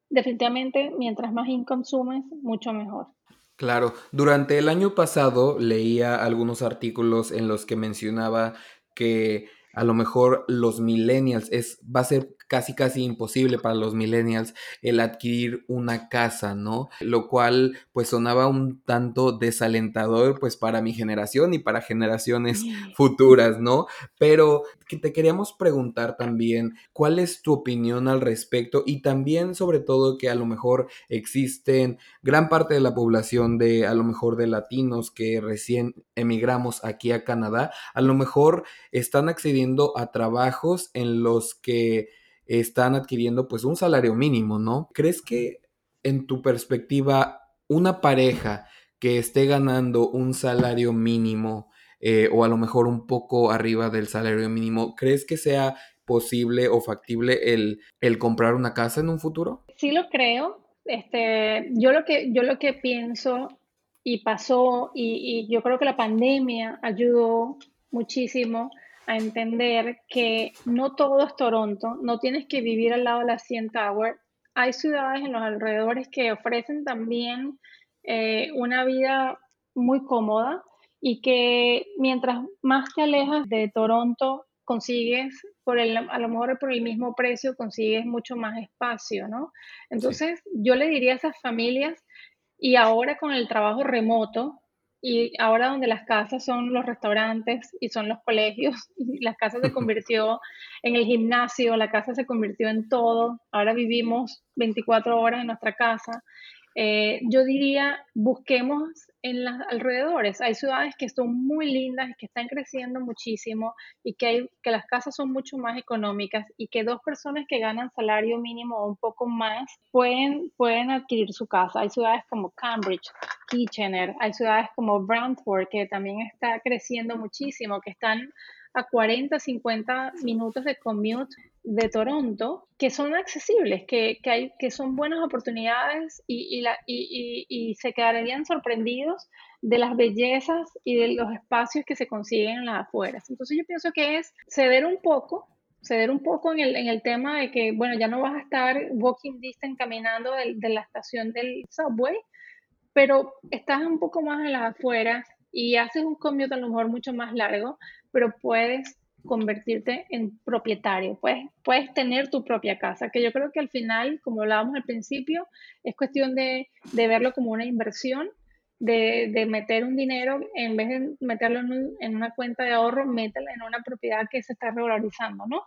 definitivamente, mientras más income consumes, mucho mejor. Claro, durante el año pasado leía algunos artículos en los que mencionaba que a lo mejor los millennials es va a ser casi casi imposible para los millennials el adquirir una casa, ¿no? Lo cual pues sonaba un tanto desalentador pues para mi generación y para generaciones futuras, ¿no? Pero te queríamos preguntar también cuál es tu opinión al respecto y también sobre todo que a lo mejor existen gran parte de la población de a lo mejor de latinos que recién emigramos aquí a Canadá, a lo mejor están accediendo a trabajos en los que están adquiriendo pues un salario mínimo, ¿no? ¿Crees que en tu perspectiva una pareja que esté ganando un salario mínimo eh, o a lo mejor un poco arriba del salario mínimo, ¿crees que sea posible o factible el, el comprar una casa en un futuro? Sí lo creo. Este, yo lo que yo lo que pienso y pasó y, y yo creo que la pandemia ayudó muchísimo a entender que no todo es Toronto, no tienes que vivir al lado de la CN Tower. Hay ciudades en los alrededores que ofrecen también eh, una vida muy cómoda y que mientras más te alejas de Toronto, consigues, por el, a lo mejor por el mismo precio, consigues mucho más espacio, ¿no? Entonces, yo le diría a esas familias, y ahora con el trabajo remoto, y ahora donde las casas son los restaurantes y son los colegios, y las casas se convirtió en el gimnasio, la casa se convirtió en todo, ahora vivimos 24 horas en nuestra casa. Eh, yo diría, busquemos en los alrededores. Hay ciudades que son muy lindas y que están creciendo muchísimo y que, hay, que las casas son mucho más económicas y que dos personas que ganan salario mínimo o un poco más pueden, pueden adquirir su casa. Hay ciudades como Cambridge, Kitchener, hay ciudades como Brantford que también está creciendo muchísimo, que están a 40, 50 minutos de commute de Toronto que son accesibles, que, que, hay, que son buenas oportunidades y, y, la, y, y, se quedarían sorprendidos de las bellezas y de los espacios que se consiguen en las afueras. Entonces yo pienso que es ceder un poco, ceder un poco en el, en el tema de que, bueno, ya no vas a estar walking distance caminando de, de la estación del subway, pero estás un poco más en las afueras y haces un commute a lo mejor mucho más largo, pero puedes convertirte en propietario, puedes, puedes tener tu propia casa, que yo creo que al final, como hablábamos al principio, es cuestión de, de verlo como una inversión, de, de, meter un dinero, en vez de meterlo en, en, una cuenta de ahorro, mételo en una propiedad que se está revalorizando, ¿no?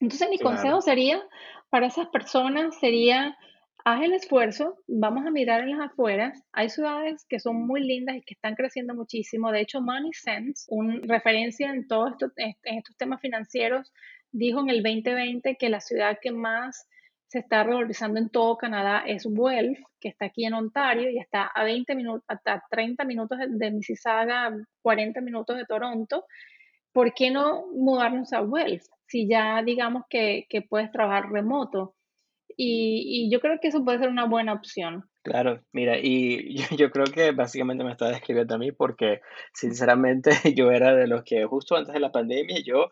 Entonces mi consejo sería, para esas personas, sería haz el esfuerzo, vamos a mirar en las afueras. Hay ciudades que son muy lindas y que están creciendo muchísimo. De hecho, Money Sense, una referencia en todos estos, temas financieros, dijo en el 2020 que la ciudad que más se está revalorizando en todo Canadá es Guelph, que está aquí en Ontario y está a 20 minutos, hasta 30 minutos de Mississauga, 40 minutos de Toronto. ¿Por qué no mudarnos a Guelph? Si ya digamos que puedes trabajar remoto. Y, yo creo que eso puede ser una buena opción. Claro, mira, y yo, creo que básicamente me está describiendo a mí porque sinceramente yo era de los que justo antes de la pandemia yo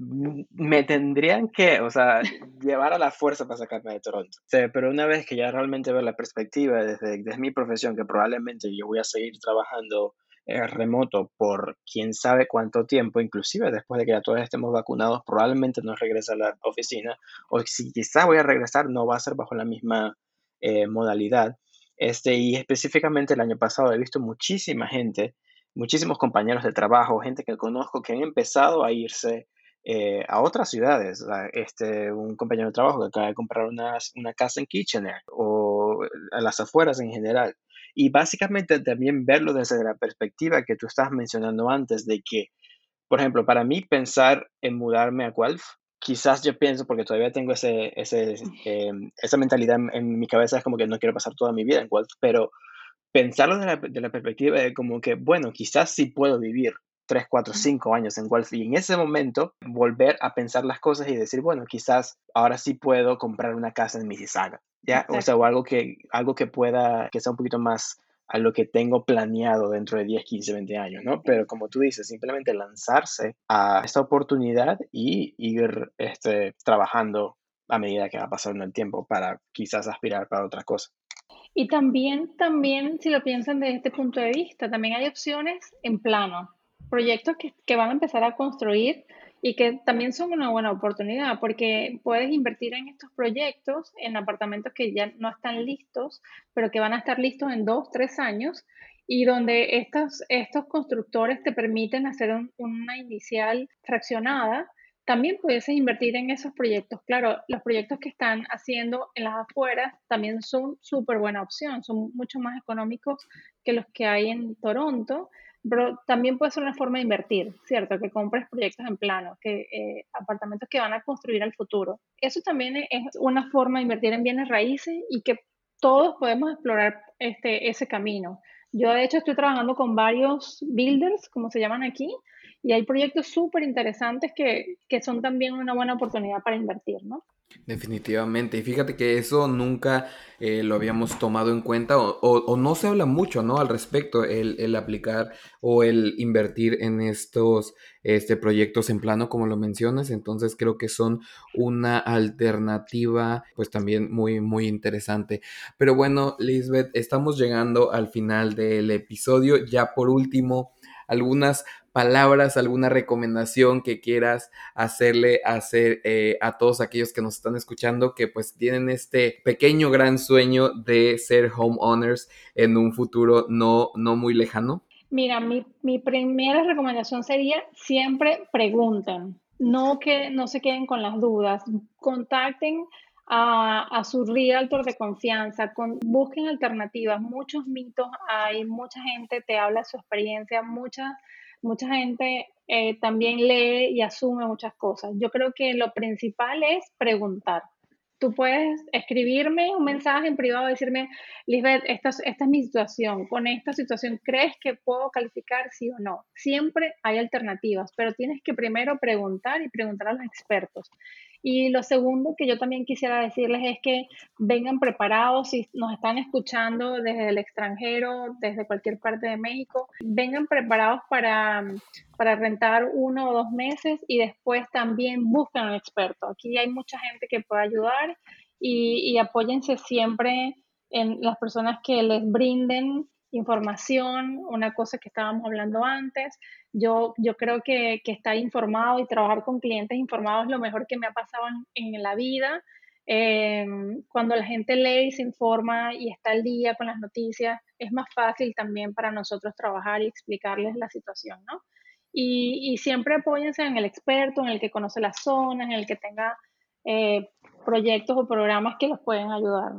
me tendrían que, o sea, llevar a la fuerza para sacarme de Toronto. pero una vez que ya realmente veo la perspectiva desde, desde mi profesión, que probablemente yo voy a seguir trabajando remoto por quién sabe cuánto tiempo, inclusive después de que ya todos estemos vacunados, probablemente no regrese a la oficina, o si quizás voy a regresar, no va a ser bajo la misma eh, modalidad. Este, y específicamente el año pasado he visto muchísima gente, muchísimos compañeros de trabajo, gente que conozco que han empezado a irse eh, a otras ciudades. Este, un compañero de trabajo que acaba de comprar una, una casa en Kitchener o a las afueras en general. Y básicamente también verlo desde la perspectiva que tú estás mencionando antes, de que, por ejemplo, para mí pensar en mudarme a Guelph, quizás yo pienso, porque todavía tengo ese, ese, em, esa mentalidad en, mi cabeza, es como que no quiero pasar toda mi vida en Guelph, pero pensarlo de la, de la perspectiva de como que, bueno, quizás sí puedo vivir 3, 4, 5 años en Guelph y en ese momento volver a pensar las cosas y decir, bueno, quizás ahora sí puedo comprar una casa en Mississauga. ¿ya? O sea, o algo que, algo que pueda, que sea un poquito más a lo que tengo planeado dentro de 10, 15, 20 años, ¿no? Pero como tú dices, simplemente lanzarse a esta oportunidad y ir este, trabajando a medida que va pasando el tiempo para quizás aspirar para otra cosa. Y también, también, si lo piensan desde este punto de vista, también hay opciones en plano, proyectos que, que van a empezar a construir y que también son una buena oportunidad porque puedes invertir en estos proyectos en apartamentos que ya no están listos, pero que van a estar listos en dos, tres años y donde estos, estos constructores te permiten hacer una inicial fraccionada. También puedes invertir en esos proyectos. Claro, los proyectos que están haciendo en las afueras también son súper buena opción, son mucho más económicos que los que hay en Toronto pero también puede ser una forma de invertir, ¿cierto? Que compres proyectos en plano, que eh, apartamentos que van a construir al futuro. Eso también es una forma de invertir en bienes raíces y que todos podemos explorar este, ese camino. Yo de hecho estoy trabajando con varios builders, como se llaman aquí, y hay proyectos súper interesantes que, que son también una buena oportunidad para invertir, ¿no? Definitivamente, y fíjate que eso nunca eh, lo habíamos tomado en cuenta o, no se habla mucho, ¿no? Al respecto, el, aplicar o el invertir en estos este, proyectos en plano, como lo mencionas, entonces creo que son una alternativa, pues también muy, muy interesante. Pero bueno, Lisbeth, estamos llegando al final del episodio, ya por último, algunas palabras, alguna recomendación que quieras hacerle hacer eh, a todos aquellos que nos están escuchando que pues tienen este pequeño gran sueño de ser homeowners en un futuro no, no muy lejano? Mira, mi, mi primera recomendación sería siempre pregunten, no que no se queden con las dudas, contacten a, a, su realtor de confianza, con, busquen alternativas, muchos mitos hay, mucha gente te habla su experiencia, muchas mucha gente eh, también lee y asume muchas cosas. Yo creo que lo principal es preguntar. Tú puedes escribirme un mensaje en privado, decirme, Lisbeth, esta, esta es mi situación. Con esta situación, ¿crees que puedo calificar sí o no? Siempre hay alternativas, pero tienes que primero preguntar y preguntar a los expertos. Y lo segundo que yo también quisiera decirles es que vengan preparados, si nos están escuchando desde el extranjero, desde cualquier parte de México, vengan preparados para, para rentar uno o dos meses y después también busquen un experto. Aquí hay mucha gente que puede ayudar y, y apóyense siempre en las personas que les brinden información, una cosa que estábamos hablando antes. Yo, yo creo que, que estar informado y trabajar con clientes informados es lo mejor que me ha pasado en, la vida. Em, cuando la gente lee y se informa y está al día con las noticias, es más fácil también para nosotros trabajar y explicarles la situación, ¿no? Y, y siempre apóyense en el experto, en el que conoce la zona, en el que tenga eh, proyectos o programas que los pueden ayudar.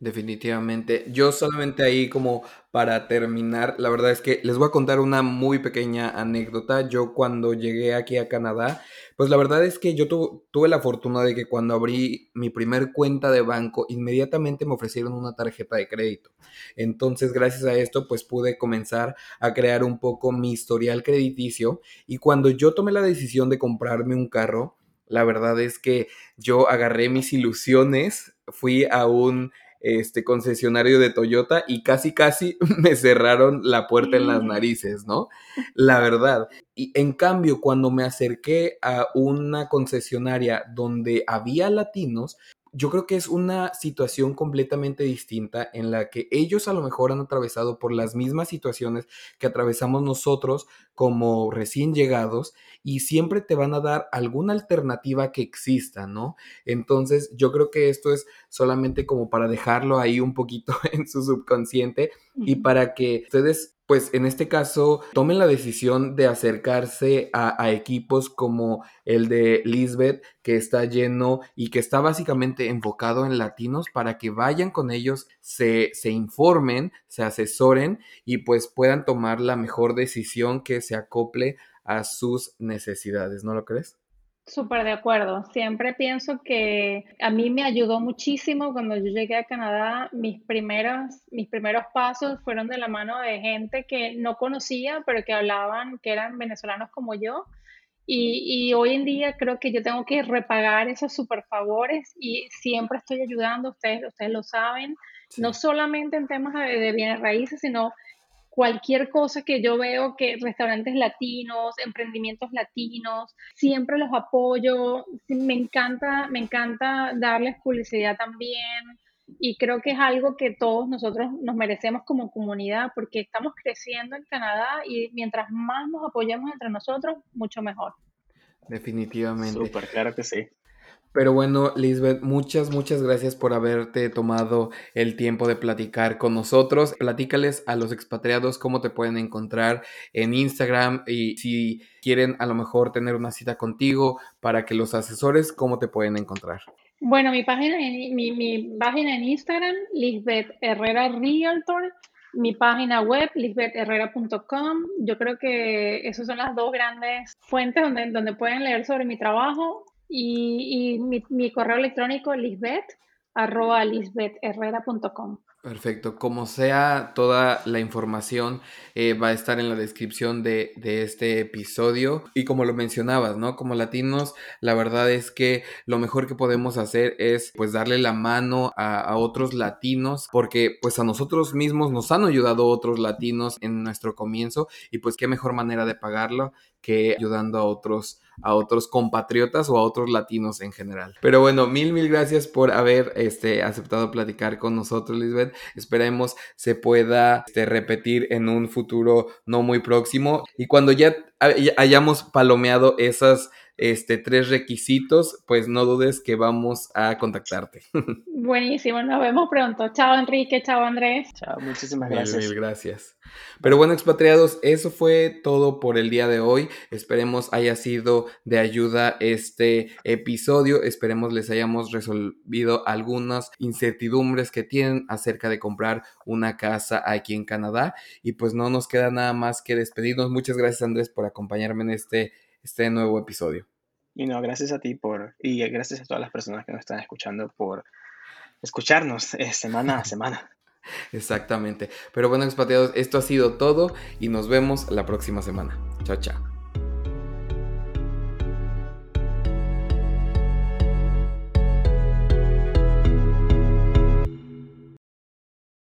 Definitivamente. Yo solamente ahí como para terminar, la verdad es que les voy a contar una muy pequeña anécdota. Yo cuando llegué aquí a Canadá, pues la verdad es que yo tuve la fortuna de que cuando abrí mi primer cuenta de banco, inmediatamente me ofrecieron una tarjeta de crédito. Entonces, gracias a esto, pues pude comenzar a crear un poco mi historial crediticio y cuando yo tomé la decisión de comprarme un carro, la verdad es que yo agarré mis ilusiones, fui a un este concesionario de Toyota y casi casi me cerraron la puerta en las narices, ¿no? La verdad. Y en cambio, cuando me acerqué a una concesionaria donde había latinos, yo creo que es una situación completamente distinta en la que ellos a lo mejor han atravesado por las mismas situaciones que atravesamos nosotros como recién llegados y siempre te van a dar alguna alternativa que exista, ¿no? Entonces yo creo que esto es solamente como para dejarlo ahí un poquito en su subconsciente y para que ustedes pues en este caso tomen la decisión de acercarse a, equipos como el de Lisbeth, que está lleno y que está básicamente enfocado en latinos para que vayan con ellos, se, se informen, se asesoren y pues puedan tomar la mejor decisión que se acople a sus necesidades, ¿no lo crees? Súper de acuerdo. Siempre pienso que a mí me ayudó muchísimo cuando yo llegué a Canadá. Mis primeros, mis primeros pasos fueron de la mano de gente que no conocía, pero que hablaban, que eran venezolanos como yo. Y, y hoy en día creo que yo tengo que repagar esos super favores y siempre estoy ayudando, ustedes, ustedes lo saben, no solamente en temas de, de bienes raíces, sino cualquier cosa que yo veo que restaurantes latinos, emprendimientos latinos, siempre los apoyo, me encanta, me encanta darles publicidad también y creo que es algo que todos nosotros nos merecemos como comunidad porque estamos creciendo en Canadá y mientras más nos apoyemos entre nosotros, mucho mejor. Definitivamente. Súper, claro que sí. Pero bueno, Lisbeth, muchas, muchas gracias por haberte tomado el tiempo de platicar con nosotros. Platícales a los expatriados cómo te pueden encontrar en Instagram y si quieren a lo mejor tener una cita contigo para que los asesores, cómo te pueden encontrar. Bueno, mi página, mi, mi página en Instagram, Lisbeth Herrera Realtor mi página web, lisbethherrera.com. Yo creo que esas son las dos grandes fuentes donde, donde pueden leer sobre mi trabajo y, mi, correo electrónico lisbeth arroba lisbethherrera.com. Perfecto, como sea, toda la información eh, va a estar en la descripción de, este episodio. Y como lo mencionabas, ¿no? Como latinos, la verdad es que lo mejor que podemos hacer es pues darle la mano a, a, otros latinos, porque pues a nosotros mismos nos han ayudado otros latinos en nuestro comienzo y pues qué mejor manera de pagarlo que ayudando a otros a otros compatriotas o a otros latinos en general. Pero bueno, mil, mil gracias por haber este, aceptado platicar con nosotros, Lisbeth. Esperemos se pueda este, repetir en un futuro no muy próximo. Y cuando ya hayamos palomeado esas este, tres requisitos, pues no dudes que vamos a contactarte. Buenísimo, nos vemos pronto. Chao Enrique, chao Andrés. Chao, muchísimas gracias. Mil, gracias. Pero bueno, expatriados, eso fue todo por el día de hoy. Esperemos haya sido de ayuda este episodio. Esperemos les hayamos resolvido algunas incertidumbres que tienen acerca de comprar una casa aquí en Canadá. Y pues no nos queda nada más que despedirnos. Muchas gracias Andrés por acompañarme en este este nuevo episodio. Y no, gracias a ti por, y gracias a todas las personas que nos están escuchando por escucharnos eh, semana a semana. Exactamente. Pero bueno, expatriados, esto ha sido todo y nos vemos la próxima semana. Chao, chao.